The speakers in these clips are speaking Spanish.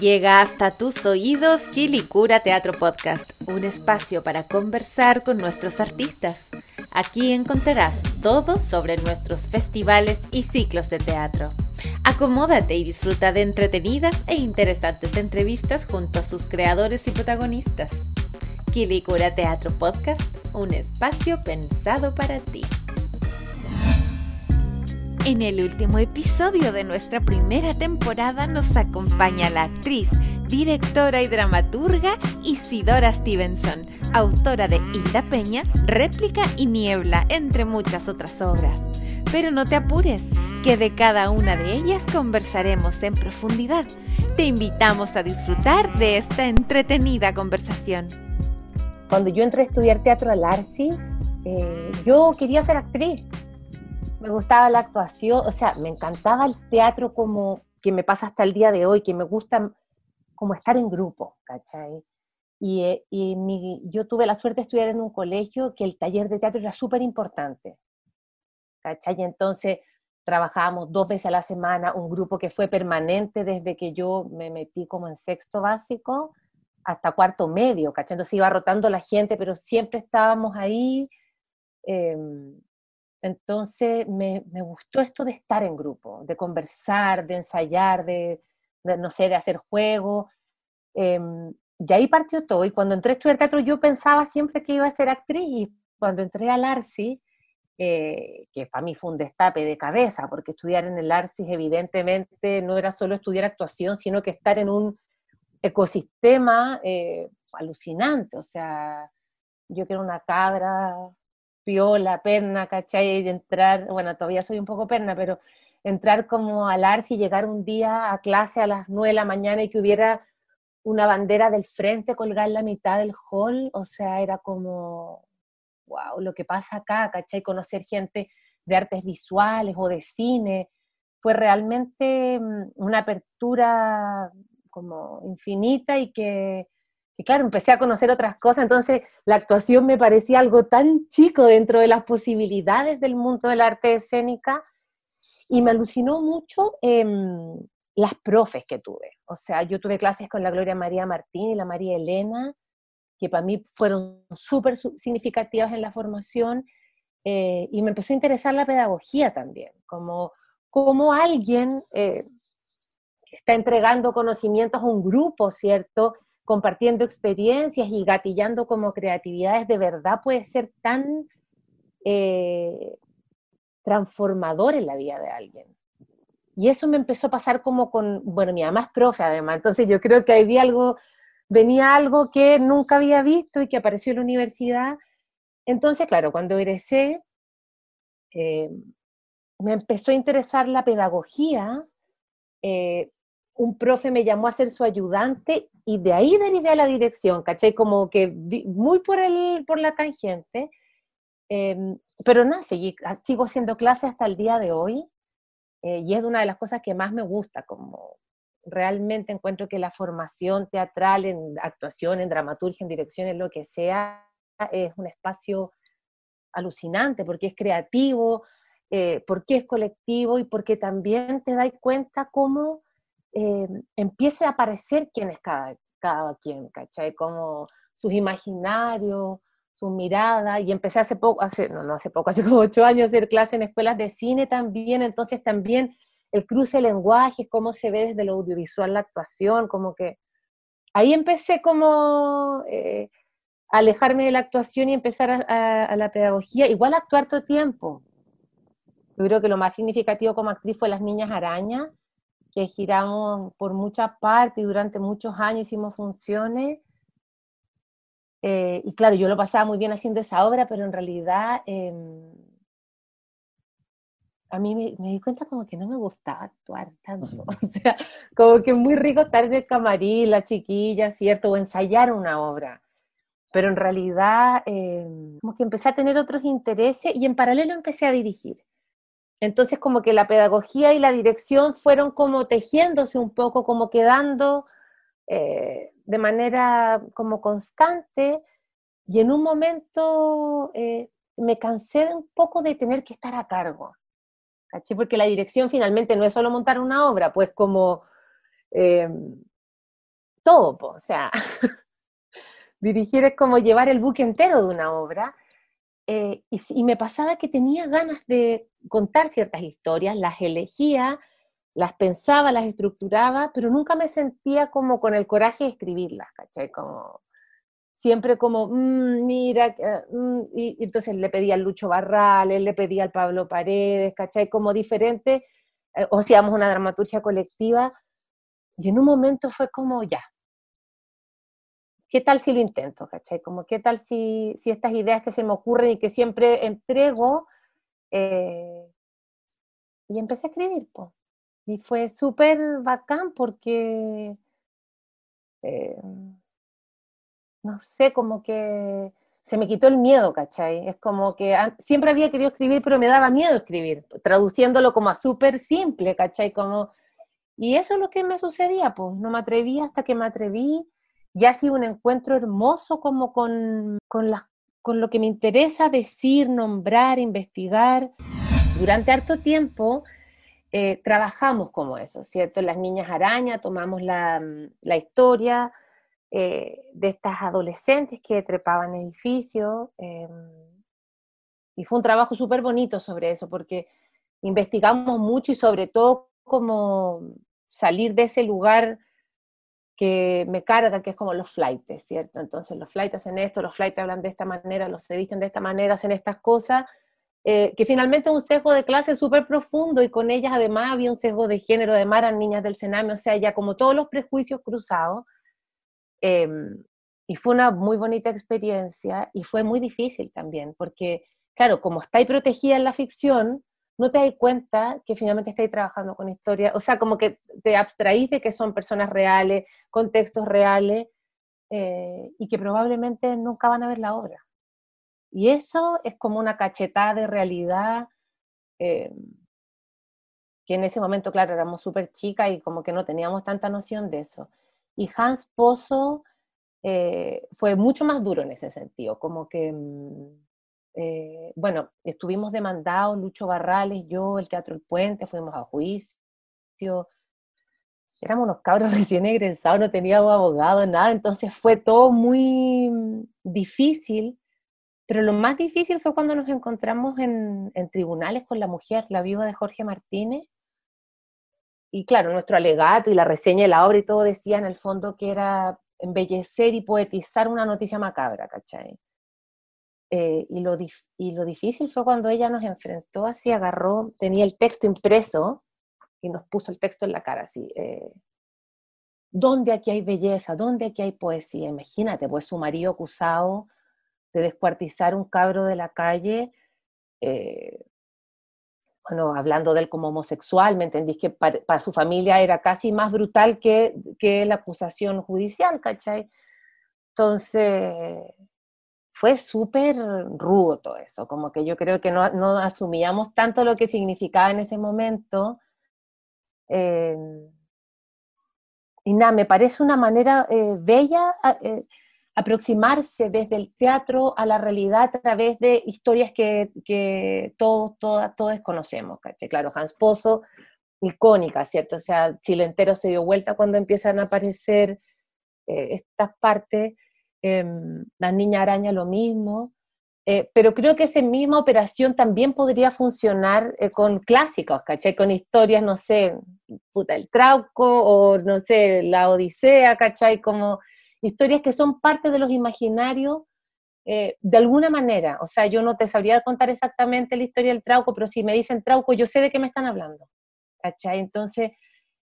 Llega hasta tus oídos Kilikura Teatro Podcast, un espacio para conversar con nuestros artistas. Aquí encontrarás todo sobre nuestros festivales y ciclos de teatro. Acomódate y disfruta de entretenidas e interesantes entrevistas junto a sus creadores y protagonistas. Kilikura Teatro Podcast, un espacio pensado para ti. En el último episodio de nuestra primera temporada nos acompaña la actriz, directora y dramaturga Isidora Stevenson, autora de Hilda Peña, Réplica y Niebla, entre muchas otras obras. Pero no te apures, que de cada una de ellas conversaremos en profundidad. Te invitamos a disfrutar de esta entretenida conversación. Cuando yo entré a estudiar teatro al Arcis, eh, yo quería ser actriz me gustaba la actuación, o sea, me encantaba el teatro como que me pasa hasta el día de hoy, que me gusta como estar en grupo, ¿cachai? Y, eh, y yo tuve la suerte de estudiar en un colegio que el taller de teatro era súper importante, ¿cachai? Entonces trabajábamos dos veces a la semana, un grupo que fue permanente desde que yo me metí como en sexto básico hasta cuarto medio, ¿cachai? Entonces iba rotando la gente, pero siempre estábamos ahí. Eh, entonces me, gustó esto de estar en grupo, de conversar, de ensayar, de, no sé, de hacer juegos. Em, y ahí partió todo. Y cuando entré a estudiar teatro yo pensaba siempre que iba a ser actriz. Y cuando entré al ARCI, eh, que para mí fue un destape de cabeza, porque estudiar en el ARCI evidentemente no era solo estudiar actuación, sino que estar en un ecosistema eh, alucinante. O sea, yo que era una cabra piola, perna, ¿cachai? Y entrar, bueno, todavía soy un poco perna, pero entrar como al ARCI y llegar un día a clase a las 9 de la mañana y que hubiera una bandera del frente colgada en la mitad del hall, o sea, era como, wow, lo que pasa acá, ¿cachai? Conocer gente de artes visuales o de cine, fue realmente mm, una apertura como infinita y que, y claro, empecé a conocer otras cosas, entonces la actuación me parecía algo tan chico dentro de las posibilidades del mundo del arte escénica y me alucinó mucho em, las profes que tuve. O sea, yo tuve clases con la Gloria María Martín y la María Elena, que para mí fueron súper significativas en la formación, eh, y me empezó a interesar la pedagogía también, como, como alguien eh, está entregando conocimientos a un grupo, ¿cierto? Compartiendo experiencias y gatillando como creatividades de verdad puede ser tan eh, transformador en la vida de alguien. Y eso me empezó a pasar como con, bueno, mi mamá es profe además, entonces yo creo que ahí algo, venía algo que nunca había visto y que apareció en la universidad. Entonces, claro, cuando egresé, eh, me empezó a interesar la pedagogía, eh, un profe me llamó a ser su ayudante y de ahí derivé a la dirección, ¿cachai? Como que muy por, el, por la tangente. Em, pero nada, ah, sigo haciendo clases hasta el día de hoy eh, y es una de las cosas que más me gusta, como realmente encuentro que la formación teatral en actuación, en dramaturgia, en dirección, en lo que sea, es un espacio alucinante porque es creativo, eh, porque es colectivo y porque también te das cuenta cómo eh, empiece a aparecer quién es cada, cada quien, ¿cachai? Como sus imaginarios, su mirada, y empecé hace poco, hace, no, no hace poco, hace como ocho años a hacer clases en escuelas de cine también, entonces también el cruce de lenguajes, cómo se ve desde lo audiovisual la actuación, como que ahí empecé como eh, a alejarme de la actuación y empezar a, a, la pedagogía, igual actuar todo el tiempo. Yo creo que lo más significativo como actriz fue Las Niñas Arañas, que giramos por muchas partes y durante muchos años hicimos funciones. Eh, y claro, yo lo pasaba muy bien haciendo esa obra, pero en realidad em, a mí me, me, di cuenta como que no me gustaba actuar tanto. O sea, como que es muy rico estar en el camarín, la chiquilla, ¿cierto? O ensayar una obra. Pero en realidad, em, como que empecé a tener otros intereses y en paralelo empecé a dirigir. Entonces como que la pedagogía y la dirección fueron como tejiéndose un poco, como quedando eh, de manera como constante y en un momento eh, me cansé un poco de tener que estar a cargo, ¿caché? Porque la dirección finalmente no es solo montar una obra, pues como... Eh, todo, o sea, dirigir es como llevar el buque entero de una obra. Eh, y, me pasaba que tenía ganas de contar ciertas historias, las elegía, las pensaba, las estructuraba, pero nunca me sentía como con el coraje de escribirlas, ¿cachai? Como, siempre como, mm, mira, mm", y, entonces le pedía al Lucho Barral, le pedía al Pablo Paredes, ¿cachai? Como diferente, eh, o hacíamos una dramaturgia colectiva, y en un momento fue como, ya, ¿qué tal si lo intento? ¿cachai? Como, ¿qué tal si, si estas ideas que se me ocurren y que siempre entrego, eh, y empecé a escribir, pues. Y fue súper bacán porque... Eh, no sé, como que se me quitó el miedo, ¿cachai? Es como que siempre había querido escribir, pero me daba miedo escribir, traduciéndolo como a súper simple, ¿cachai? Como, y eso es lo que me sucedía, pues no me atreví hasta que me atreví, y ha sido un encuentro hermoso como con, con, lo que me interesa decir, nombrar, investigar. Durante harto tiempo eh, trabajamos como eso, ¿cierto? Las niñas araña, tomamos la, la historia, eh, de estas adolescentes que trepaban edificios. Eh, y fue un trabajo súper bonito sobre eso, porque investigamos mucho y sobre todo cómo salir de ese lugar que me carga, que es como los flights, ¿cierto? Entonces los flights hacen esto, los flights hablan de esta manera, los se visten de esta manera, hacen estas cosas, eh, que finalmente un sesgo de clase súper profundo y con ellas además había un sesgo de género, además eran niñas del Sename, o sea, ya como todos los prejuicios cruzados, Em, y fue una muy bonita experiencia y fue muy difícil también, porque, claro, como estáis protegida en la ficción, no te das cuenta que finalmente estáis trabajando con historia, o sea, como que te abstraís de que son personas reales, contextos reales, eh, y que probablemente nunca van a ver la obra. Y eso es como una cachetada de realidad, eh, que en ese momento, claro, éramos súper chicas y como que no teníamos tanta noción de eso. Y Hans Pozo eh, fue mucho más duro en ese sentido, como que, mm, eh, bueno, estuvimos demandados, Lucho Barrales, yo, el Teatro El Puente, fuimos a juicio, éramos unos cabros recién egresados, no teníamos abogado, nada, entonces fue todo muy mm, difícil, pero lo más difícil fue cuando nos encontramos en, tribunales con la mujer, la viuda de Jorge Martínez, y claro, nuestro alegato y la reseña de la obra y todo decía en el fondo que era embellecer y poetizar una noticia macabra, ¿cachai? Eh, y, lo y lo difícil fue cuando ella nos enfrentó así, agarró, tenía el texto impreso y nos puso el texto en la cara, así. Eh, ¿Dónde aquí hay belleza? ¿Dónde aquí hay poesía? Imagínate, pues su marido acusado de descuartizar un cabro de la calle, eh, bueno, hablando de él como homosexual, me entendís que para, su familia era casi más brutal que, que la acusación judicial, ¿cachai? Entonces, fue súper rudo todo eso, como que yo creo que no, no, asumíamos tanto lo que significaba en ese momento. Eh, y nada, me parece una manera eh, bella. Eh, aproximarse desde el teatro a la realidad a través de historias que, que todos, todas, todos conocemos. Claro, Hans Pozo, icónica, ¿cierto? O sea, Chile entero se dio vuelta cuando empiezan a aparecer eh, estas partes. Em, la Niña Araña lo mismo. Eh, pero creo que esa misma operación también podría funcionar eh, con clásicos, ¿cachai? Con historias, no sé, puta, el Trauco o, no sé, la Odisea, ¿cachai? Como historias que son parte de los imaginarios eh, de alguna manera. O sea, yo no te sabría contar exactamente la historia del Trauco, pero si me dicen Trauco, yo sé de qué me están hablando. ¿Cachai? Entonces,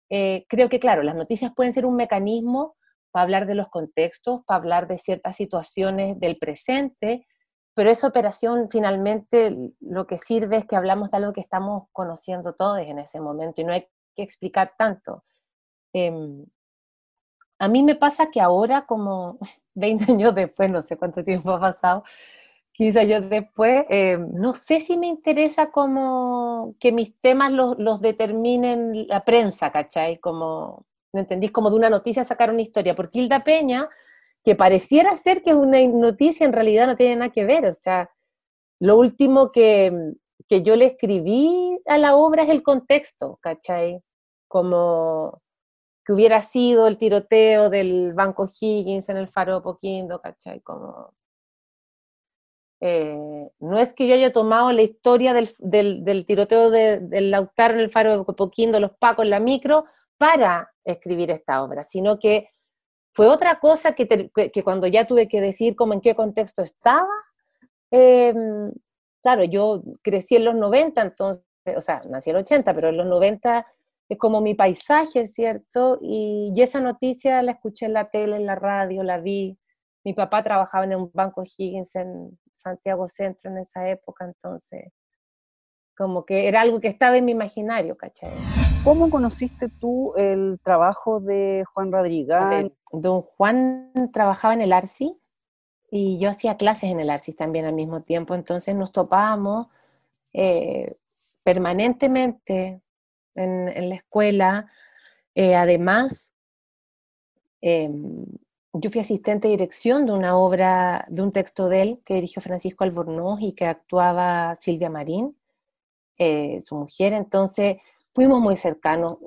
eh, creo que, claro, las noticias pueden ser un mecanismo para hablar de los contextos, para hablar de ciertas situaciones del presente, pero esa operación finalmente lo que sirve es que hablamos de algo que estamos conociendo todos en ese momento y no hay que explicar tanto. Em, a mí me pasa que ahora, como 20 años después, no sé cuánto tiempo ha pasado, 15 años después, eh, no sé si me interesa como que mis temas los, los determinen la prensa, ¿cachai? Como, ¿me entendís? Como de una noticia sacar una historia. Porque Hilda Peña, que pareciera ser que es una noticia, en realidad no tiene nada que ver. O sea, lo último que, que yo le escribí a la obra es el contexto, ¿cachai? Como que hubiera sido el tiroteo del Banco Higgins en el Faro de Poquindo, ¿cachai? Como, eh, no es que yo haya tomado la historia del, del, tiroteo del Lautaro en el Faro de Poquindo, los Pacos en la micro, para escribir esta obra, sino que fue otra cosa que, cuando ya tuve que decir cómo en qué contexto estaba, em, claro, yo crecí en los 90, entonces, o sea, nací en los 80, pero en los 90 es como mi paisaje, ¿cierto? Y, y, esa noticia la escuché en la tele, en la radio, la vi. Mi papá trabajaba en un banco Higgins en Santiago Centro en esa época, entonces como que era algo que estaba en mi imaginario, ¿cachai? ¿Cómo conociste tú el trabajo de Juan Rodríguez? Don Juan trabajaba en el ARSI y yo hacía clases en el ARSI también al mismo tiempo, entonces nos topábamos eh, permanentemente en, la escuela. Eh, además, em, yo fui asistente de dirección de una obra, de un texto de él que dirigió Francisco Albornoz y que actuaba Silvia Marín, eh, su mujer, entonces fuimos muy cercanos,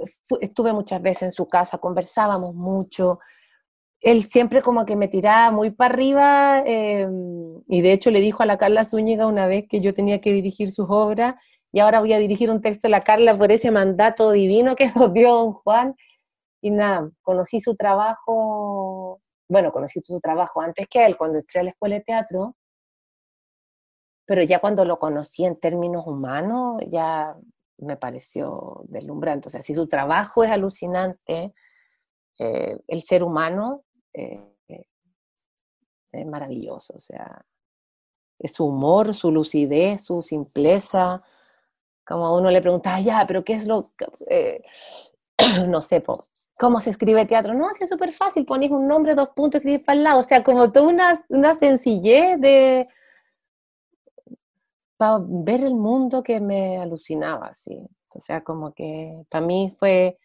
estuve muchas veces en su casa, conversábamos mucho, él siempre como que me tiraba muy para arriba em, y de hecho le dijo a la Carla Zúñiga una vez que yo tenía que dirigir sus obras y ahora voy a dirigir un texto de la Carla por ese mandato divino que nos dio don Juan. Y nada, conocí su trabajo, bueno, conocí su trabajo antes que él, cuando entré a la escuela de teatro, pero ya cuando lo conocí en términos humanos, ya me pareció deslumbrante. O sea, si su trabajo es alucinante, eh, el ser humano eh, eh, es maravilloso. O sea, es su humor, su lucidez, su simpleza. Como a uno le pregunta, ah, ya, pero ¿qué es lo no sé, ¿cómo se escribe teatro? No, es súper fácil, pones un nombre, dos puntos, escribir para el lado. O sea, como toda una, una sencillez de para ver el mundo que me alucinaba, así. O sea, como que para mí fue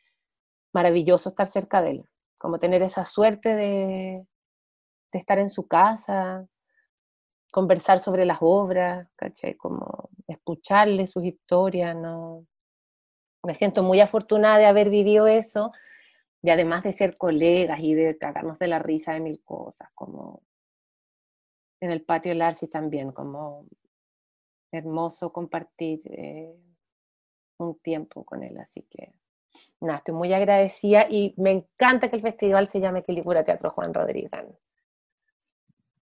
maravilloso estar cerca de él, como tener esa suerte de, de estar en su casa, conversar sobre las obras. Como escucharle sus historias, ¿no? Me siento muy afortunada de haber vivido eso y además de ser colegas y de cagarnos de la risa de mil cosas, como en el patio Larsi también, como hermoso compartir eh, un tiempo con él, así que nada, estoy muy agradecida y me encanta que el festival se llame Quilicura Teatro Juan Rodríguez.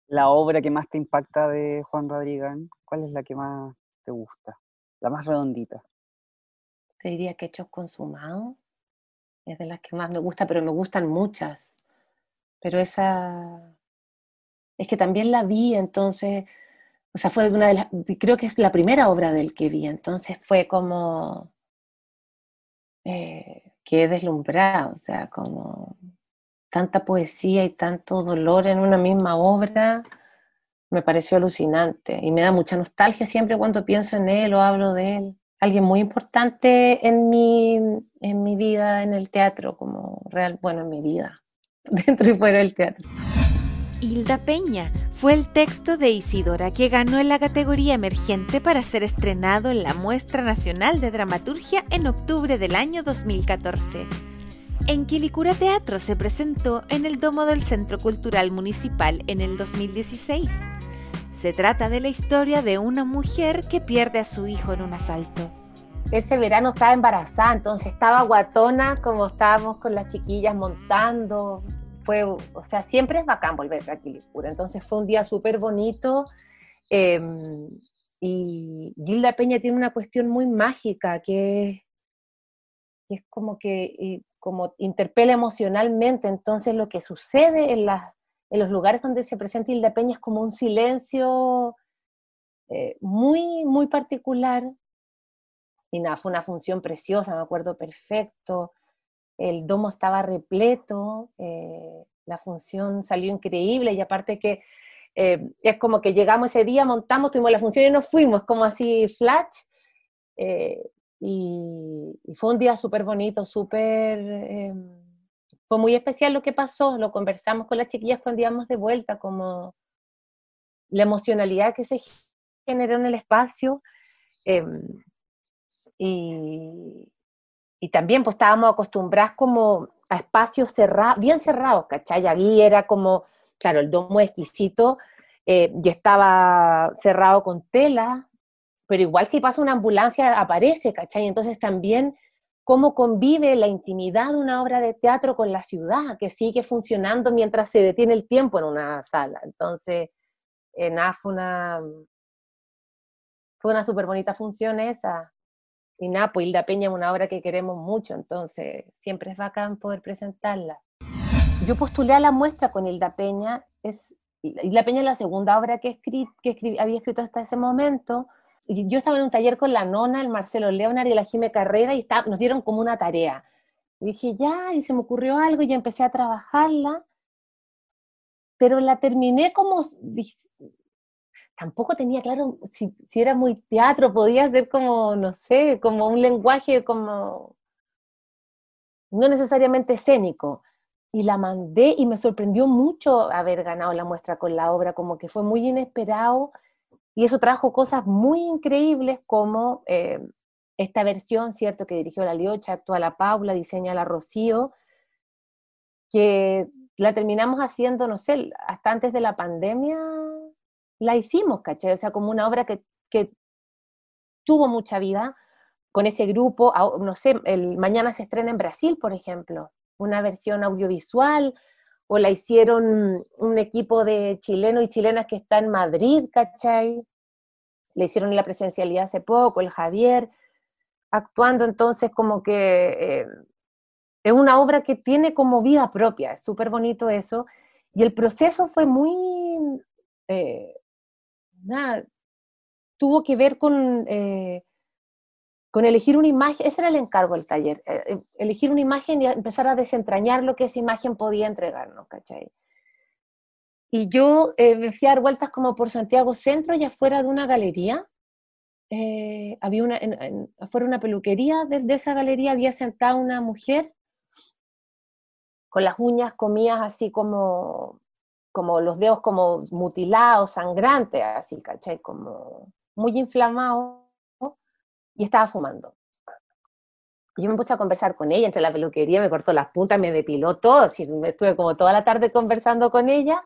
La obra que más te impacta de Juan Rodríguez, ¿cuál es la que más te gusta? La más redondita. Te diría que Hechos Consumados es de las que más me gusta, pero me gustan muchas. Pero esa es que también la vi, entonces o sea, fue una de las, creo que es la primera obra del que vi, entonces fue como, eh, quedé deslumbrada, o sea, como tanta poesía y tanto dolor en una misma obra, me pareció alucinante y me da mucha nostalgia siempre cuando pienso en él o hablo de él. Alguien muy importante en mi, en mi vida en el teatro, como real, bueno, en mi vida, dentro y fuera del teatro. Hilda Peña fue el texto de Isidora que ganó en la categoría emergente para ser estrenado en la Muestra Nacional de Dramaturgia en octubre del año 2014. En Quilicura Teatro se presentó en el Domo del Centro Cultural Municipal en el 2016. Se trata de la historia de una mujer que pierde a su hijo en un asalto. Ese verano estaba embarazada, entonces estaba guatona como estábamos con las chiquillas montando, fue, o sea, siempre es bacán volver a Quilicura. Entonces fue un día súper bonito. Em, y Gilda Peña tiene una cuestión muy mágica que, es como que como interpela emocionalmente. Entonces lo que sucede en, en los lugares donde se presenta Gilda Peña es como un silencio eh, muy, muy particular. Y nada, fue una función preciosa, me acuerdo perfecto el domo estaba repleto, eh, la función salió increíble y aparte que eh, es como que llegamos ese día, montamos, tuvimos la función y nos fuimos, como así flash. Eh, y, fue un día súper bonito, súper... Em, fue muy especial lo que pasó, lo conversamos con las chiquillas cuando íbamos de vuelta, como la emocionalidad que se generó en el espacio. Em, y, y también pues estábamos acostumbrados como a espacios cerrados, bien cerrados, ¿cachai? Allí era como, claro, el domo exquisito eh, y estaba cerrado con tela, pero igual si pasa una ambulancia aparece, ¿cachai? Entonces también cómo convive la intimidad de una obra de teatro con la ciudad, que sigue funcionando mientras se detiene el tiempo en una sala. Entonces, eh, nada, fue una, fue una súper bonita función esa. Y nada, pues Hilda Peña es una obra que queremos mucho, entonces siempre es bacán poder presentarla. Yo postulé a la muestra con Hilda Peña, es, Hilda Peña es la segunda obra que, que había escrito hasta ese momento, yo estaba en un taller con la nona, el Marcelo Leonard y la Jime Carrera y nos dieron como una tarea. Y dije, ya, y se me ocurrió algo y empecé a trabajarla, pero la terminé como, tampoco tenía claro si, si era muy teatro, podía ser como, no sé, como un lenguaje como, no necesariamente escénico. Y la mandé y me sorprendió mucho haber ganado la muestra con la obra, como que fue muy inesperado y eso trajo cosas muy increíbles como eh, esta versión, ¿cierto?, que dirigió la Liocha, actúa la Paula, diseña la Rocío, que la terminamos haciendo, no sé, hasta antes de la pandemia la hicimos, ¿cachai? O sea, como una obra que, que tuvo mucha vida con ese grupo, no sé, el, mañana se estrena en Brasil, por ejemplo, una versión audiovisual, o la hicieron un equipo de chilenos y chilenas que está en Madrid, ¿cachai? Le hicieron la presencialidad hace poco, el Javier, actuando entonces como que eh, es una obra que tiene como vida propia, es súper bonito eso, y el proceso fue muy, eh, nada, tuvo que ver con eh, con elegir una imagen, ese era el encargo del taller, eh, eh, elegir una imagen y empezar a desentrañar lo que esa imagen podía entregarnos, ¿cachai? Y yo eh, me fui a dar vueltas como por Santiago Centro y afuera de una galería, había una, afuera de una peluquería, desde esa galería había sentada una mujer con las uñas comidas así como, como los dedos como mutilados, sangrantes, así, ¿cachai? Como muy inflamados y estaba fumando. yo me puse a conversar con ella, entre la peluquería, me cortó las puntas, me depiló todo, estuve como toda la tarde conversando con ella.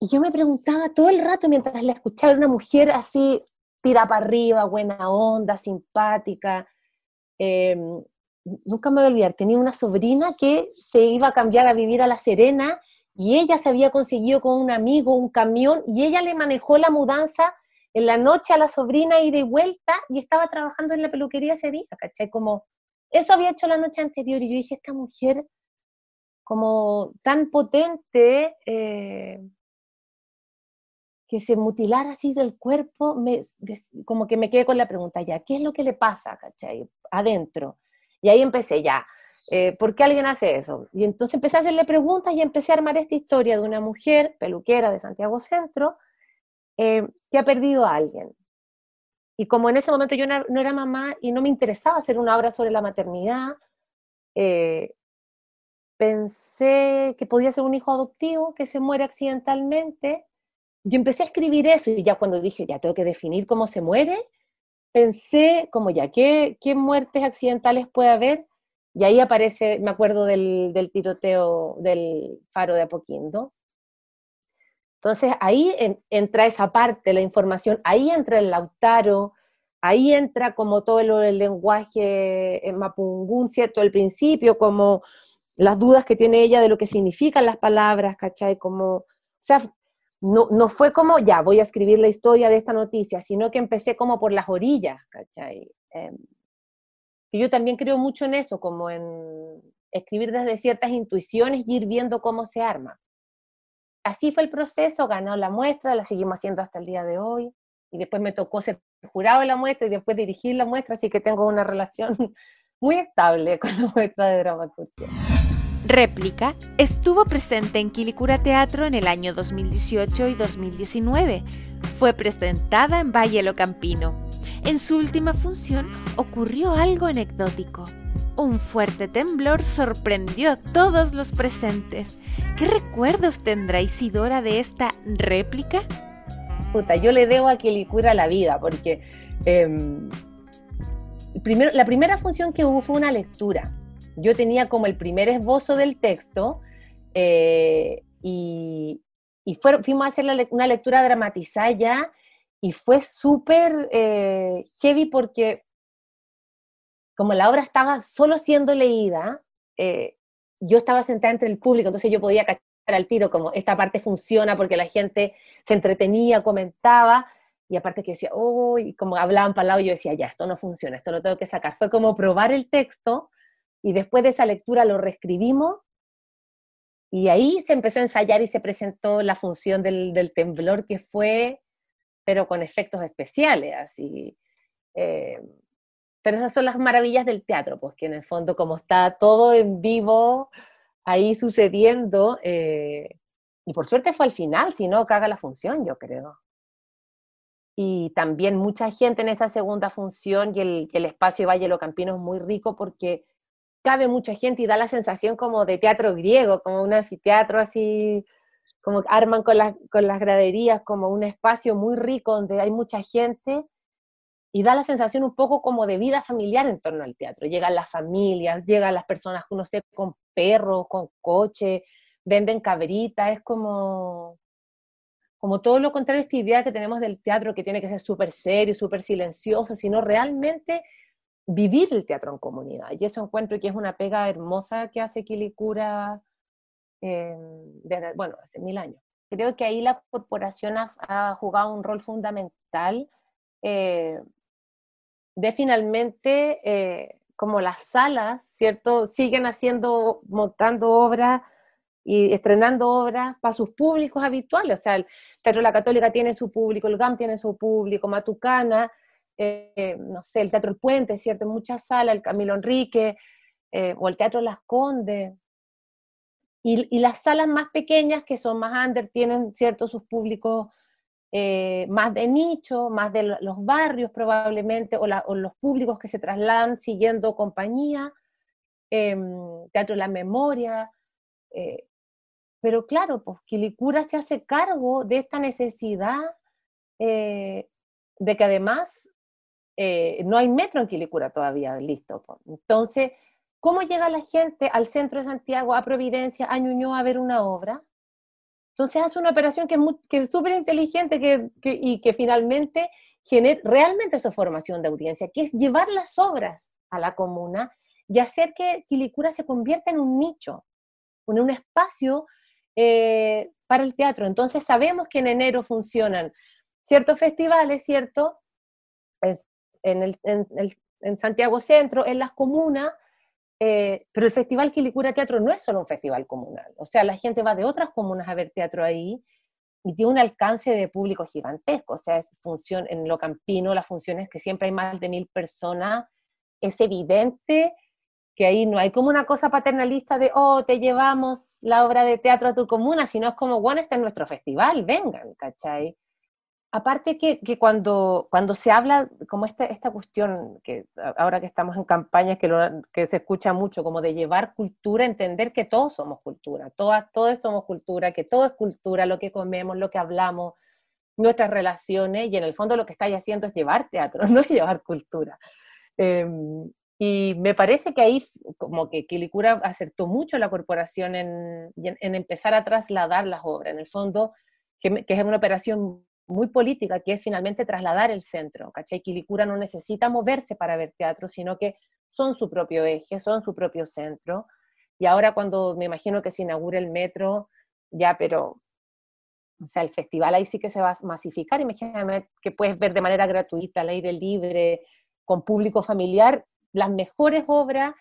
Y yo me preguntaba todo el rato mientras la escuchaba, era una mujer así, tira para arriba, buena onda, simpática. Em, nunca me voy a olvidar, tenía una sobrina que se iba a cambiar a vivir a La Serena y ella se había conseguido con un amigo un camión y ella le manejó la mudanza en la noche a la sobrina y de vuelta y estaba trabajando en la peluquería ese día, ¿cachai? Como, eso había hecho la noche anterior y yo dije, esta mujer como tan potente, eh, que se mutilara así del cuerpo, me, como que me quedé con la pregunta, ya, ¿qué es lo que le pasa, cachai? Adentro. Y ahí empecé ya, eh, ¿por qué alguien hace eso? Y entonces empecé a hacerle preguntas y empecé a armar esta historia de una mujer peluquera de Santiago Centro, eh, que ha perdido a alguien. Y como en ese momento yo no, era mamá y no me interesaba hacer una obra sobre la maternidad, eh, pensé que podía ser un hijo adoptivo que se muere accidentalmente. Yo empecé a escribir eso y ya cuando dije, ya tengo que definir cómo se muere, pensé como ya, ¿qué, qué muertes accidentales puede haber? Y ahí aparece, me acuerdo del, del tiroteo del faro de Apoquindo, entonces ahí entra esa parte, la información, ahí entra el lautaro, ahí entra como todo el, lenguaje en mapungún, ¿cierto? El principio, como las dudas que tiene ella de lo que significan las palabras, ¿cachai? Como, o sea, no, no fue como, ya, voy a escribir la historia de esta noticia, sino que empecé como por las orillas, ¿cachai? Em, y yo también creo mucho en eso, como en escribir desde ciertas intuiciones y ir viendo cómo se arma así fue el proceso, ganó la muestra, la seguimos haciendo hasta el día de hoy, y después me tocó ser jurado de la muestra y después dirigir la muestra, así que tengo una relación muy estable con la muestra de dramaturgia. Réplica estuvo presente en Quilicura Teatro en el año 2018 y 2019. Fue presentada en Valle Lo Campino. En su última función ocurrió algo anecdótico. Un fuerte temblor sorprendió a todos los presentes. ¿Qué recuerdos tendrá Isidora de esta réplica? Puta, yo le debo a Quilicura la vida, porque em, primero, la primera función que hubo fue una lectura. Yo tenía como el primer esbozo del texto eh, y, y fuimos a hacer una lectura dramatizada ya y fue súper eh, heavy porque como la obra estaba solo siendo leída, eh, yo estaba sentada entre el público, entonces yo podía cachar al tiro como esta parte funciona porque la gente se entretenía, comentaba, y aparte que decía, oh, como hablaban para lado, yo decía, ya, esto no funciona, esto lo tengo que sacar. Fue como probar el texto y después de esa lectura lo reescribimos y ahí se empezó a ensayar y se presentó la función del, temblor que fue, pero con efectos especiales, así. Eh, pero esas son las maravillas del teatro, pues que en el fondo como está todo en vivo ahí sucediendo, eh, y por suerte fue al final, si no, caga la función, yo creo y también mucha gente en esa segunda función y el, el espacio de Valle Locampino es muy rico porque cabe mucha gente y da la sensación como de teatro griego, como un anfiteatro así, como arman con, con las graderías, como un espacio muy rico donde hay mucha gente y da la sensación un poco como de vida familiar en torno al teatro. Llegan las familias, llegan las personas, no sé, con perros, con coche, venden cabritas, es como como todo lo contrario esta idea que tenemos del teatro que tiene que ser súper serio, súper silencioso, sino realmente vivir el teatro en comunidad. Y eso encuentro que es una pega hermosa que hace Quilicura eh, desde, bueno, hace mil años. Creo que ahí la corporación ha, jugado un rol fundamental eh, de finalmente, eh, como las salas, ¿cierto? Siguen haciendo, montando obras y estrenando obras para sus públicos habituales. O sea, el Teatro La Católica tiene su público, el GAM tiene su público, Matucana, eh, no sé, el Teatro El Puente, ¿cierto? Muchas salas, el Camilo Enrique, eh, o el Teatro Las Condes. Y, las salas más pequeñas, que son más under, tienen, ¿cierto?, sus públicos eh, más de nicho, más de los barrios probablemente, o, los públicos que se trasladan siguiendo compañía. Em, Teatro La Memoria, pero claro, pues Quilicura se hace cargo de esta necesidad eh, de que además eh, no hay metro en Quilicura todavía, listo. Pues. Entonces, ¿cómo llega la gente al centro de Santiago, a Providencia, a Ñuñoa a ver una obra? Entonces hace una operación que es súper inteligente que, y que finalmente genera realmente esa formación de audiencia, que es llevar las obras a la comuna y hacer que Quilicura se convierta en un nicho, en un espacio eh, para el teatro. Entonces sabemos que en enero funcionan ciertos festivales, ¿cierto? En, el, en, Santiago Centro, en las comunas, eh, pero el Festival Quilicura Teatro no es solo un festival comunal, o sea, la gente va de otras comunas a ver teatro ahí y tiene un alcance de público gigantesco, o sea, es función, en lo campino, las funciones que siempre hay más de mil personas, es evidente que ahí no hay como una cosa paternalista de, oh, te llevamos la obra de teatro a tu comuna, sino es como, bueno, este es nuestro festival, vengan, ¿cachai? Aparte que, que cuando, cuando se habla como esta, esta cuestión, que ahora que estamos en campañas que, se escucha mucho, como de llevar cultura, entender que todos somos cultura, todas, todos somos cultura, que todo es cultura, lo que comemos, lo que hablamos, nuestras relaciones, y en el fondo lo que estáis haciendo es llevar teatro, no es llevar cultura. Em, y me parece que ahí como que Quilicura acertó mucho la corporación en, en, empezar a trasladar las obras, en el fondo, que, que, es una operación muy política, que es finalmente trasladar el centro, ¿cachai? Quilicura no necesita moverse para ver teatro, sino que son su propio eje, son su propio centro. Y ahora cuando me imagino que se inaugure el metro, ya, pero, o sea, el festival ahí sí que se va a masificar, imagínate que puedes ver de manera gratuita, al aire libre, con público familiar, las mejores obras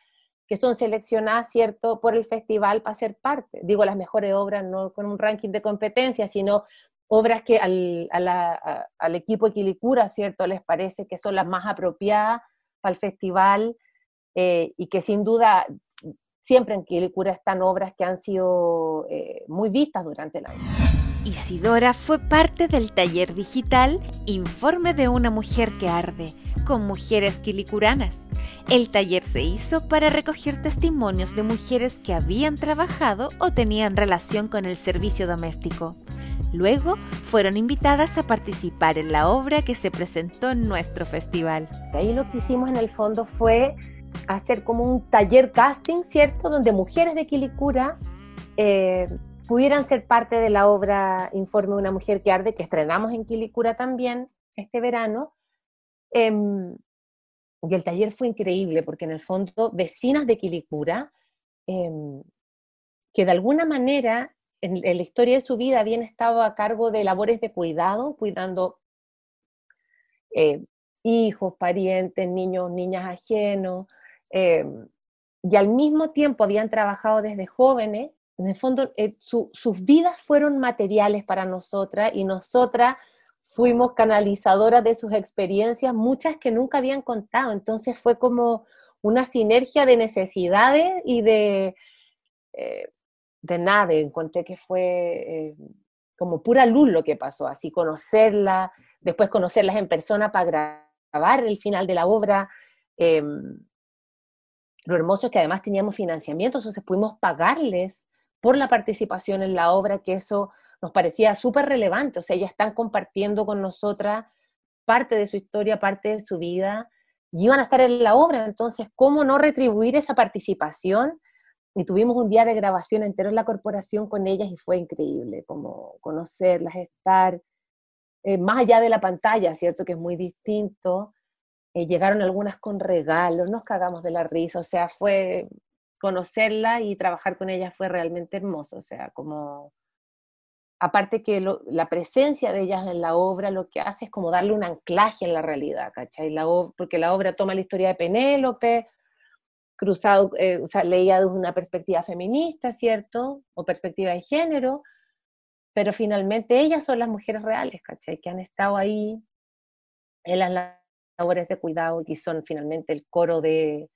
que son seleccionadas, ¿cierto?, por el festival para ser parte. Digo las mejores obras no con un ranking de competencia, sino obras que al, al equipo Quilicura, ¿cierto?, les parece que son las más apropiadas para el festival eh, y que sin duda siempre en Quilicura están obras que han sido eh, muy vistas durante el año. Isidora fue parte del taller digital Informe de una mujer que arde, con mujeres quilicuranas. El taller se hizo para recoger testimonios de mujeres que habían trabajado o tenían relación con el servicio doméstico. Luego fueron invitadas a participar en la obra que se presentó en nuestro festival. Ahí lo que hicimos en el fondo fue hacer como un taller casting, ¿cierto? Donde mujeres de Quilicura eh, pudieran ser parte de la obra Informe una mujer que arde, que estrenamos en Quilicura también este verano. Em, y el taller fue increíble porque en el fondo vecinas de Quilicura, em, que de alguna manera en, la historia de su vida habían estado a cargo de labores de cuidado, cuidando eh, hijos, parientes, niños, niñas ajenos, em, y al mismo tiempo habían trabajado desde jóvenes, en el fondo eh, sus vidas fueron materiales para nosotras y nosotras fuimos canalizadoras de sus experiencias, muchas que nunca habían contado. Entonces fue como una sinergia de necesidades y de, eh, de nada. Encontré que fue eh, como pura luz lo que pasó, así conocerla, después conocerlas en persona para grabar el final de la obra. Em, lo hermoso es que además teníamos financiamiento, entonces pudimos pagarles por la participación en la obra, que eso nos parecía súper relevante. O sea, ellas están compartiendo con nosotras parte de su historia, parte de su vida, y iban a estar en la obra. Entonces, ¿cómo no retribuir esa participación? Y tuvimos un día de grabación entero en la corporación con ellas y fue increíble, como conocerlas, estar eh, más allá de la pantalla, ¿cierto? Que es muy distinto. Eh, llegaron algunas con regalos, nos cagamos de la risa, o sea, fue conocerla y trabajar con ella fue realmente hermoso, o sea, como, aparte que la presencia de ellas en la obra lo que hace es como darle un anclaje en la realidad, ¿cachai? La porque la obra toma la historia de Penélope, cruzado, eh, o sea, leía desde una perspectiva feminista, ¿cierto? O perspectiva de género, pero finalmente ellas son las mujeres reales, ¿cachai? Que han estado ahí en las labores de cuidado y son finalmente el coro de,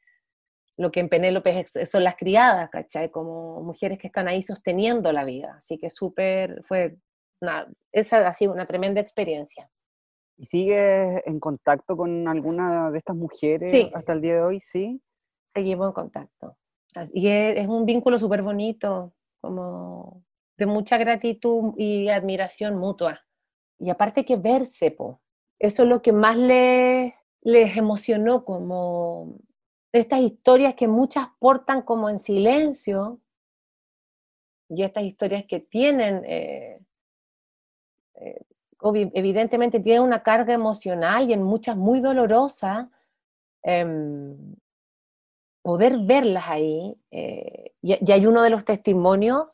lo que en Penélope son las criadas, ¿cachai? Como mujeres que están ahí sosteniendo la vida. Así que súper, fue, una, esa ha sido una tremenda experiencia. ¿Y sigues en contacto con alguna de estas mujeres hasta el día de hoy? Sí. Seguimos en contacto. Y es, un vínculo súper bonito, como de mucha gratitud y admiración mutua. Y aparte que verse, po, eso es lo que más les, les emocionó, como estas historias que muchas portan como en silencio y estas historias que tienen, eh, eh, evidentemente tienen una carga emocional y en muchas muy dolorosa, em, poder verlas ahí. Eh, y, hay uno de los testimonios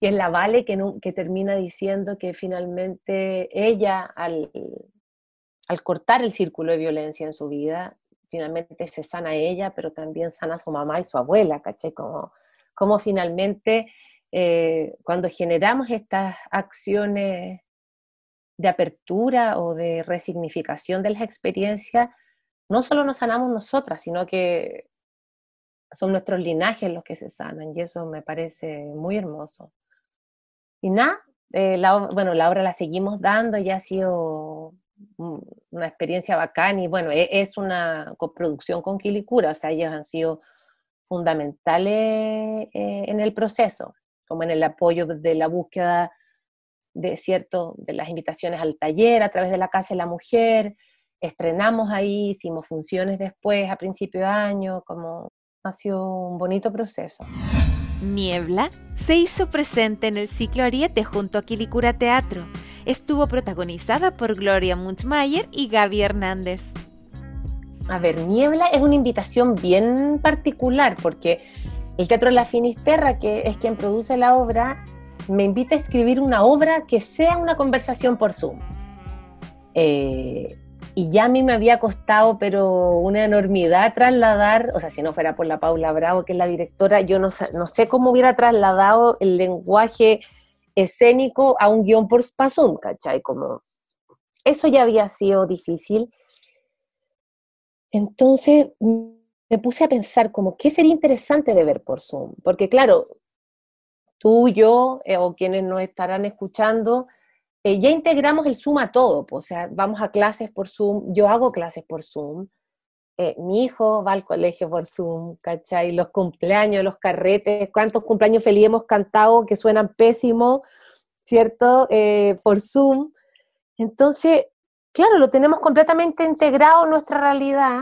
que es la Vale que, termina diciendo que finalmente ella, al, al cortar el círculo de violencia en su vida, finalmente se sana ella, pero también sana a su mamá y su abuela, ¿caché? Como, como finalmente eh, cuando generamos estas acciones de apertura o de resignificación de las experiencias, no solo nos sanamos nosotras, sino que son nuestros linajes los que se sanan, y eso me parece muy hermoso. Y nada, eh, bueno, la obra la seguimos dando, ya ha sido una experiencia bacán y bueno, e, es una coproducción con Quilicura, o sea, ellos han sido fundamentales eh, en el proceso, como en el apoyo de la búsqueda de cierto, de las invitaciones al taller a través de la Casa de la Mujer, estrenamos ahí, hicimos funciones después, a principio de año, como ha sido un bonito proceso. Niebla se hizo presente en el ciclo Ariete junto a Quilicura Teatro estuvo protagonizada por Gloria Munchmayer y Gaby Hernández. A ver, Niebla es una invitación bien particular porque el Teatro la Finisterra, que es quien produce la obra, me invita a escribir una obra que sea una conversación por Zoom. Eh, y ya a mí me había costado, pero una enormidad trasladar, o sea, si no fuera por la Paula Bravo, que es la directora, yo no, no sé cómo hubiera trasladado el lenguaje escénico a un guion por Zoom, ¿cachai? Como eso ya había sido difícil. Entonces me puse a pensar como, ¿qué sería interesante de ver por Zoom? Porque claro, tú, yo eh, o quienes nos estarán escuchando, eh, ya integramos el Zoom a todo, o sea, vamos a clases por Zoom, yo hago clases por Zoom, eh, mi hijo va al colegio por Zoom, ¿cachai? Los cumpleaños, los carretes, cuántos cumpleaños felices hemos cantado que suenan pésimos ¿cierto? Eh, por Zoom. Entonces, claro, lo tenemos completamente integrado en nuestra realidad,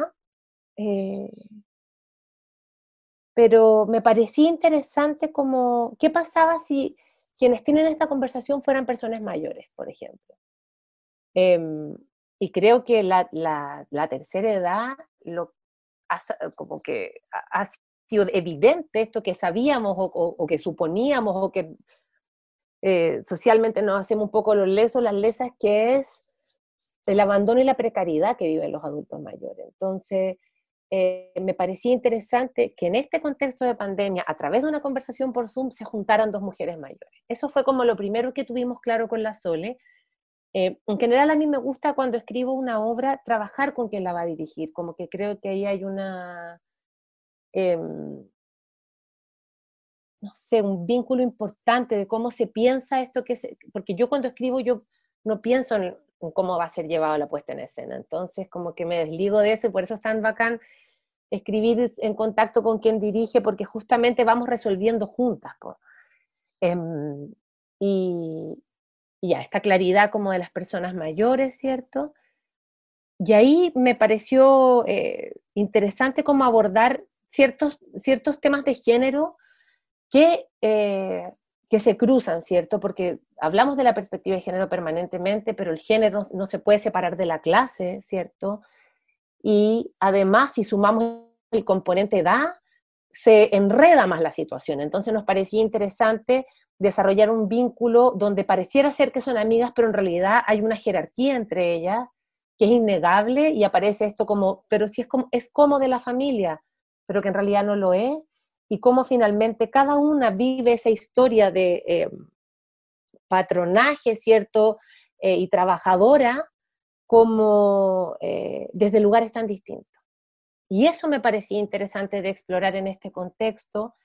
pero me parecía interesante como, ¿qué pasaba si quienes tienen esta conversación fueran personas mayores, por ejemplo? Em, y creo que la, tercera edad lo, como que ha, sido evidente esto que sabíamos o, que suponíamos o que eh, socialmente nos hacemos un poco los lesos, las lesas, que es el abandono y la precariedad que viven los adultos mayores. Entonces, eh, me parecía interesante que en este contexto de pandemia, a través de una conversación por Zoom, se juntaran dos mujeres mayores. Eso fue como lo primero que tuvimos claro con la Sole. Eh, en general a mí me gusta cuando escribo una obra trabajar con quien la va a dirigir, como que creo que ahí hay una, em, no sé, un vínculo importante de cómo se piensa esto, que porque yo cuando escribo yo no pienso en, cómo va a ser llevado la puesta en escena, entonces como que me desligo de eso y por eso es tan bacán escribir en contacto con quien dirige, porque justamente vamos resolviendo juntas. Em, y, y a esta claridad como de las personas mayores, ¿cierto? Y ahí me pareció eh, interesante cómo abordar ciertos, ciertos temas de género que, eh, que se cruzan, ¿cierto? Porque hablamos de la perspectiva de género permanentemente, pero el género no se puede separar de la clase, ¿cierto? Y además, si sumamos el componente edad, se enreda más la situación. Entonces nos parecía interesante desarrollar un vínculo donde pareciera ser que son amigas, pero en realidad hay una jerarquía entre ellas que es innegable y aparece esto como, pero si es como, es como de la familia, pero que en realidad no lo es, y cómo finalmente cada una vive esa historia de eh, patronaje, ¿cierto? Eh, y trabajadora como eh, desde lugares tan distintos. Y eso me parecía interesante de explorar en este contexto,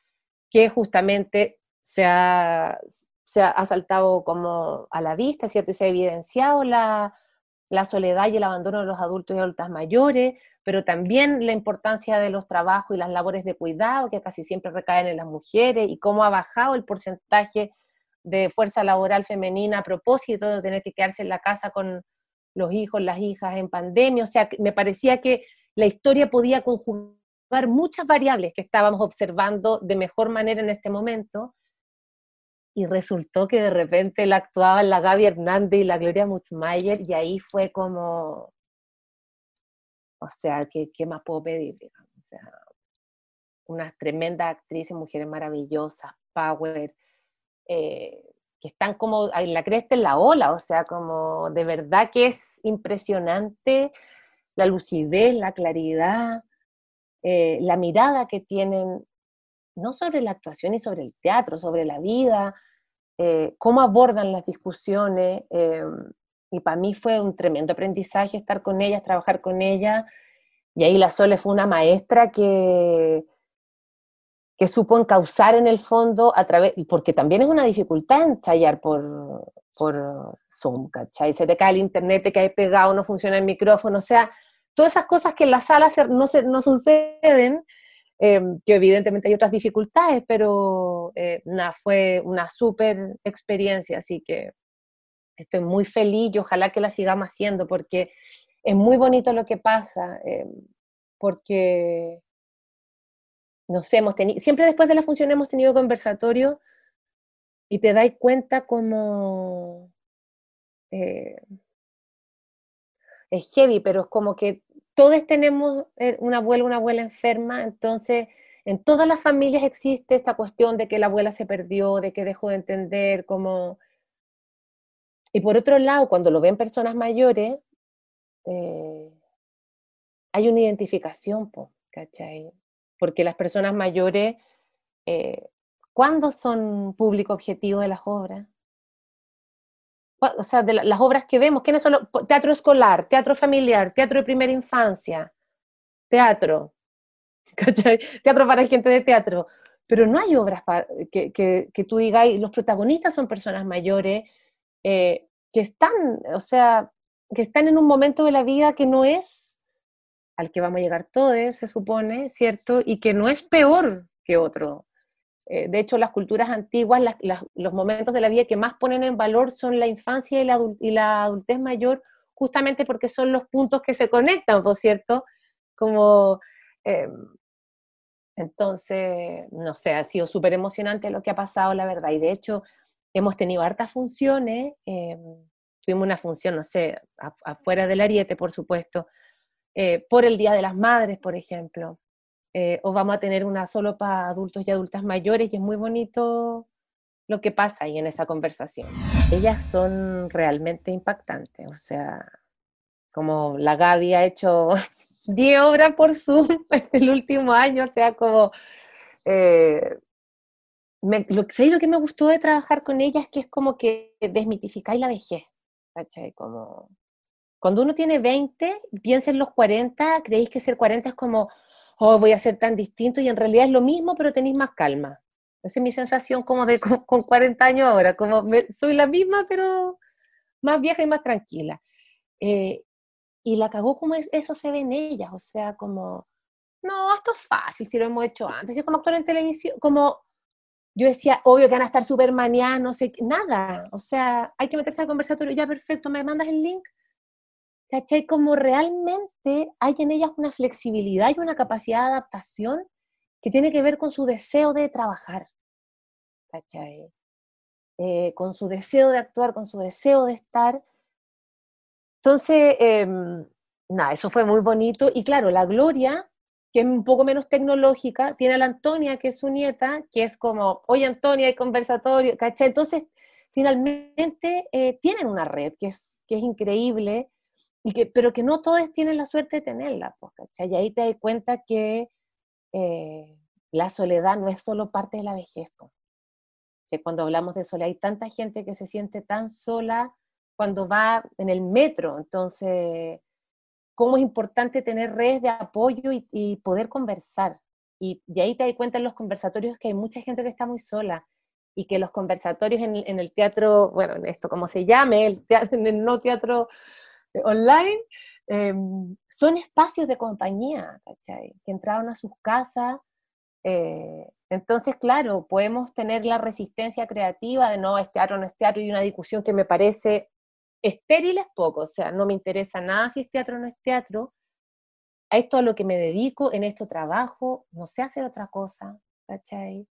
que justamente se ha, se ha saltado como a la vista, ¿cierto? Y se ha evidenciado la, la soledad y el abandono de los adultos y adultas mayores, pero también la importancia de los trabajos y las labores de cuidado que casi siempre recaen en las mujeres y cómo ha bajado el porcentaje de fuerza laboral femenina a propósito de tener que quedarse en la casa con los hijos, las hijas en pandemia. O sea, me parecía que la historia podía conjugar muchas variables que estábamos observando de mejor manera en este momento y resultó que de repente la actuaban la Gaby Hernández y la Gloria Muchmayer y ahí fue como, o sea, ¿qué, más puedo pedir? Unas tremendas actrices, mujeres maravillosas, power, eh, que están como en la cresta en la ola, o sea, como de verdad que es impresionante la lucidez, la claridad, eh, la mirada que tienen no sobre la actuación y sobre el teatro, sobre la vida, eh, cómo abordan las discusiones. Eh, y para mí fue un tremendo aprendizaje estar con ellas, trabajar con ellas. Y ahí la Sole fue una maestra que, que supo encauzar en el fondo a través, porque también es una dificultad ensayar por, por Zoom, ¿cachai? Se te cae el internet, te cae pegado, no funciona el micrófono, o sea, todas esas cosas que en la sala no, se, no suceden, Em, que evidentemente hay otras dificultades, pero eh, fue una súper experiencia, así que estoy muy feliz y ojalá que la sigamos haciendo porque es muy bonito lo que pasa, em, porque, no sé, hemos tenido, siempre después de la función hemos tenido conversatorio y te das cuenta como... Eh, es heavy, pero es como que todos tenemos eh, una abuela, una abuela enferma, entonces en todas las familias existe esta cuestión de que la abuela se perdió, de que dejó de entender, como... Y por otro lado, cuando lo ven personas mayores, eh, hay una identificación, ¿cachai? Porque las personas mayores, eh, ¿cuándo son público objetivo de las obras? O sea, de las obras que vemos, ¿quiénes son los? Teatro escolar, teatro familiar, teatro de primera infancia, teatro, Teatro para gente de teatro. Pero no hay obras que, que, que, tú digas, los protagonistas son personas mayores eh, que están, o sea, que están en un momento de la vida que no es al que vamos a llegar todos, se supone, ¿cierto? Y que no es peor que otro. Eh, de hecho, las culturas antiguas, los momentos de la vida que más ponen en valor son la infancia y la, adultez mayor, justamente porque son los puntos que se conectan, por cierto, como... Em, entonces, no sé, ha sido súper emocionante lo que ha pasado, la verdad. Y de hecho, hemos tenido hartas funciones. Em, tuvimos una función, no sé, afuera del ariete, por supuesto, eh, por el Día de las Madres, por ejemplo. Eh, o vamos a tener una solo para adultos y adultas mayores, y es muy bonito lo que pasa ahí en esa conversación. Ellas son realmente impactantes, o sea, como la Gaby ha hecho 10 obras por Zoom el último año, o sea, como... Eh, lo, ¿sabes lo que me gustó de trabajar con ella es que es como que desmitificáis la vejez, ¿cachai? Como, cuando uno tiene 20, piensa en los 40, creéis que ser 40 es como, oh, voy a ser tan distinto, y en realidad es lo mismo, pero tenéis más calma. Esa es mi sensación como de con, 40 años ahora, como soy la misma, pero más vieja y más tranquila. Eh, y la cagó como es, eso se ve en ellas, o sea, como, no, esto es fácil, si lo hemos hecho antes, y como actor en televisión, como, yo decía, obvio que van a estar súper no sé, nada, o sea, hay que meterse al conversatorio, ya perfecto, me mandas el link, ¿cachai? Como realmente hay en ellas una flexibilidad y una capacidad de adaptación que tiene que ver con su deseo de trabajar, ¿cachai? Eh, con su deseo de actuar, con su deseo de estar, entonces, em, nada, eso fue muy bonito. Y claro, la Gloria, que es un poco menos tecnológica, tiene a la Antonia, que es su nieta, que es como, oye Antonia, hay conversatorio, ¿cachai? Entonces, finalmente eh, tienen una red que es, que es increíble, y que, pero que no todos tienen la suerte de tenerla, pues, ¿cachai? Y ahí te das cuenta que eh, la soledad no es solo parte de la vejez. Pues. cuando hablamos de soledad, hay tanta gente que se siente tan sola cuando va en el metro. Entonces, cómo es importante tener redes de apoyo y, poder conversar. Y de ahí te das cuenta en los conversatorios que hay mucha gente que está muy sola y que los conversatorios en, el teatro, bueno, en esto como se llame, el teatro, en el no teatro online, em, son espacios de compañía. Que entraron a sus casas. Eh, entonces, claro, podemos tener la resistencia creativa de no, es teatro, no es teatro, y una discusión que me parece Estéril es poco, o sea, no me interesa nada si es teatro o no es teatro. A esto a lo que me dedico, en esto trabajo, no sé hacer otra cosa, ¿cachai?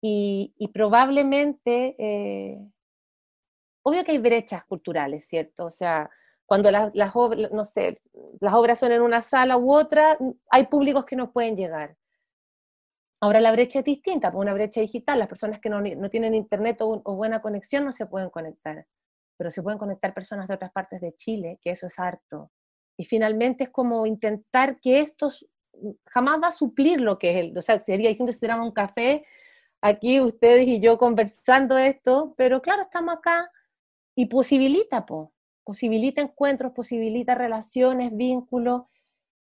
Y, probablemente, eh, obvio que hay brechas culturales, ¿cierto? O sea, cuando las, las obras, no sé, las obras son en una sala u otra, hay públicos que no pueden llegar. Ahora la brecha es distinta, pues una brecha digital, las personas que no, tienen internet o, buena conexión no se pueden conectar pero se pueden conectar personas de otras partes de Chile, que eso es harto. Y finalmente es como intentar que esto jamás va a suplir lo que es el, o sea, sería distinto si tuviéramos un café aquí ustedes y yo conversando esto, pero claro, estamos acá y posibilita, po, posibilita encuentros, posibilita relaciones, vínculos,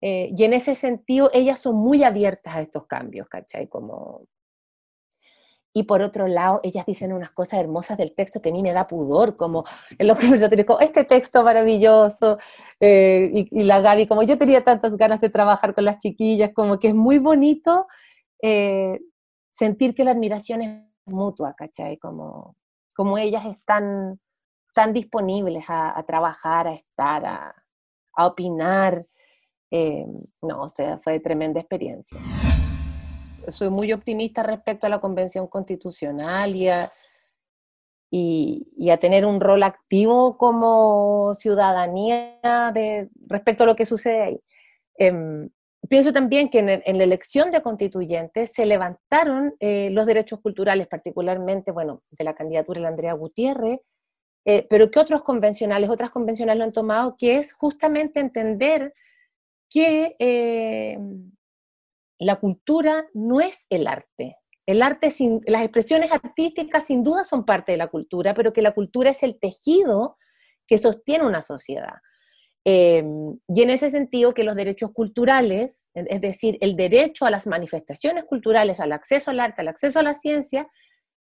eh, y en ese sentido ellas son muy abiertas a estos cambios, ¿cachai? Como y por otro lado, ellas dicen unas cosas hermosas del texto que a mí me da pudor, como en los conversatorios, como este texto maravilloso, eh, y, la Gaby, como yo tenía tantas ganas de trabajar con las chiquillas, como que es muy bonito eh, sentir que la admiración es mutua, ¿cachai? Como, como ellas están tan disponibles a, trabajar, a estar, a, opinar. Eh, no, o sea, fue tremenda experiencia soy muy optimista respecto a la Convención Constitucional y a, y, a tener un rol activo como ciudadanía de, respecto a lo que sucede ahí. Em, pienso también que en, la elección de constituyentes se levantaron eh, los derechos culturales, particularmente, bueno, de la candidatura de Andrea Gutiérrez, eh, pero que otros convencionales, otras convencionales lo han tomado, que es justamente entender que eh, la cultura no es el arte. El arte, sin, las expresiones artísticas sin duda son parte de la cultura, pero que la cultura es el tejido que sostiene una sociedad. Em, y en ese sentido que los derechos culturales, es decir, el derecho a las manifestaciones culturales, al acceso al arte, al acceso a la ciencia,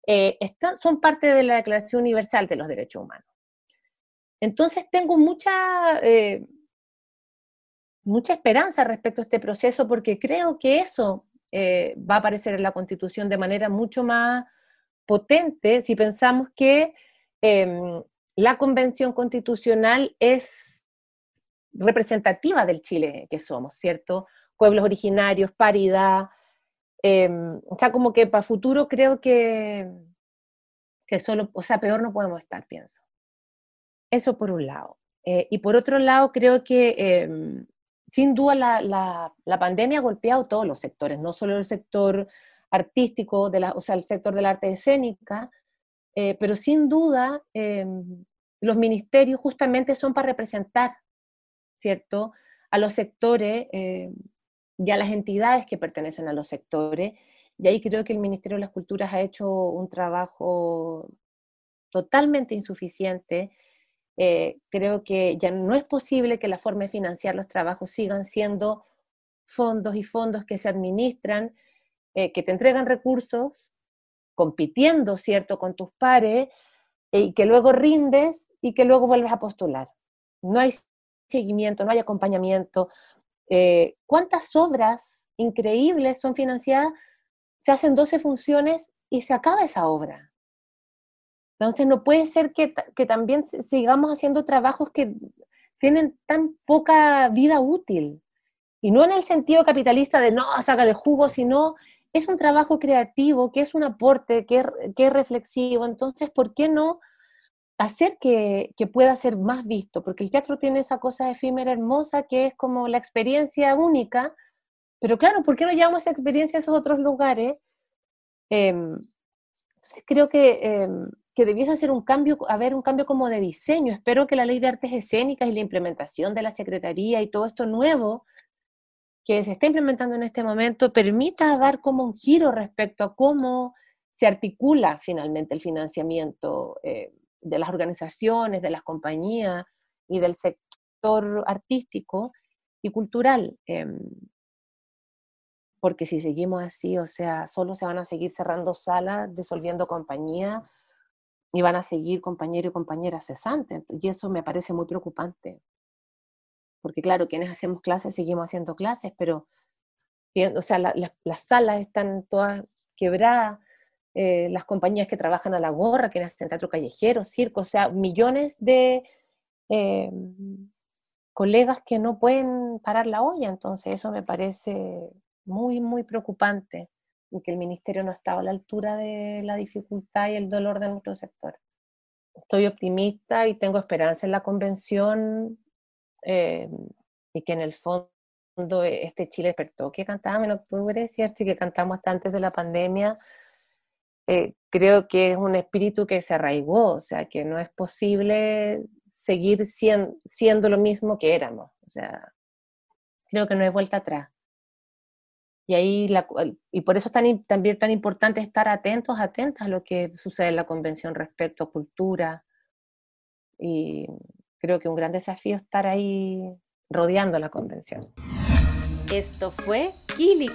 eh, son parte de la Declaración Universal de los Derechos Humanos. Entonces tengo mucha, eh, mucha esperanza respecto a este proceso porque creo que eso eh, va a aparecer en la Constitución de manera mucho más potente si pensamos que em, la Convención Constitucional es representativa del Chile que somos, ¿cierto? Pueblos originarios, paridad. Em, o sea, como que para futuro creo que, que solo, o sea, peor no podemos estar, pienso. Eso por un lado. Eh, y por otro lado, creo que em, sin duda la, la, pandemia ha golpeado todos los sectores, no solo el sector artístico, de la, o sea, el sector del arte escénica, eh, pero sin duda em, los ministerios justamente son para representar, ¿cierto?, a los sectores y las entidades que pertenecen a los sectores. Y ahí creo que el Ministerio de las Culturas ha hecho un trabajo totalmente insuficiente eh, creo que ya no es posible que la forma de financiar los trabajos sigan siendo fondos y fondos que se administran, eh, que te entregan recursos, compitiendo, ¿cierto?, con tus pares, y que luego rindes y que luego vuelves a postular. No hay seguimiento, no hay acompañamiento. ¿Cuántas obras increíbles son financiadas? Se hacen 12 funciones y se acaba esa obra. Entonces no puede ser que, también sigamos haciendo trabajos que tienen tan poca vida útil. Y no en el sentido capitalista de no, saca de jugo, sino es un trabajo creativo, que es un aporte, que, es reflexivo. Entonces, ¿por qué no hacer que, que, pueda ser más visto? Porque el teatro tiene esa cosa efímera hermosa que es como la experiencia única. Pero claro, ¿por qué no llevamos esa experiencia a esos otros lugares? Em, entonces creo que em, que debiese hacer un cambio, haber un cambio como de diseño. Espero que la ley de artes escénicas y la implementación de la Secretaría y todo esto nuevo que se está implementando en este momento permita dar como un giro respecto a cómo se articula finalmente el financiamiento eh, de las organizaciones, de las compañías y del sector artístico y cultural. Em, porque si seguimos así, o sea, solo se van a seguir cerrando salas, disolviendo compañías y van a seguir compañeros y compañeras cesantes. Y eso me parece muy preocupante. Porque claro, quienes hacemos clases seguimos haciendo clases, pero o sea, las salas están todas quebradas, eh, las compañías que trabajan a la gorra, quienes hacen teatro callejero, circo, o sea, millones de eh, colegas que no pueden parar la olla. Entonces eso me parece muy, muy preocupante y que el ministerio no estaba a la altura de la dificultad y el dolor de nuestro sector. Estoy optimista y tengo esperanza en la convención eh, y que en el fondo este Chile despertó, que cantábamos en octubre, ¿cierto? Y que cantamos hasta antes de la pandemia. Eh, creo que es un espíritu que se arraigó, o sea, que no es posible seguir siendo, siendo lo mismo que éramos. O sea, creo que no hay vuelta atrás. Y, ahí y por eso es también tan importante estar atentos, atentas a lo que sucede en la convención respecto a cultura. Y creo que un gran desafío estar ahí rodeando la convención. Esto fue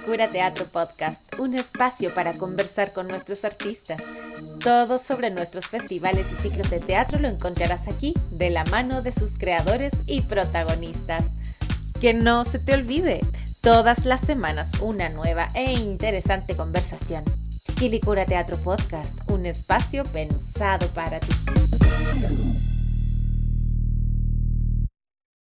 Cura Teatro Podcast, un espacio para conversar con nuestros artistas. Todo sobre nuestros festivales y ciclos de teatro lo encontrarás aquí, de la mano de sus creadores y protagonistas. Que no se te olvide, Todas las semanas una nueva e interesante conversación. Quilicura Teatro Podcast, un espacio pensado para ti.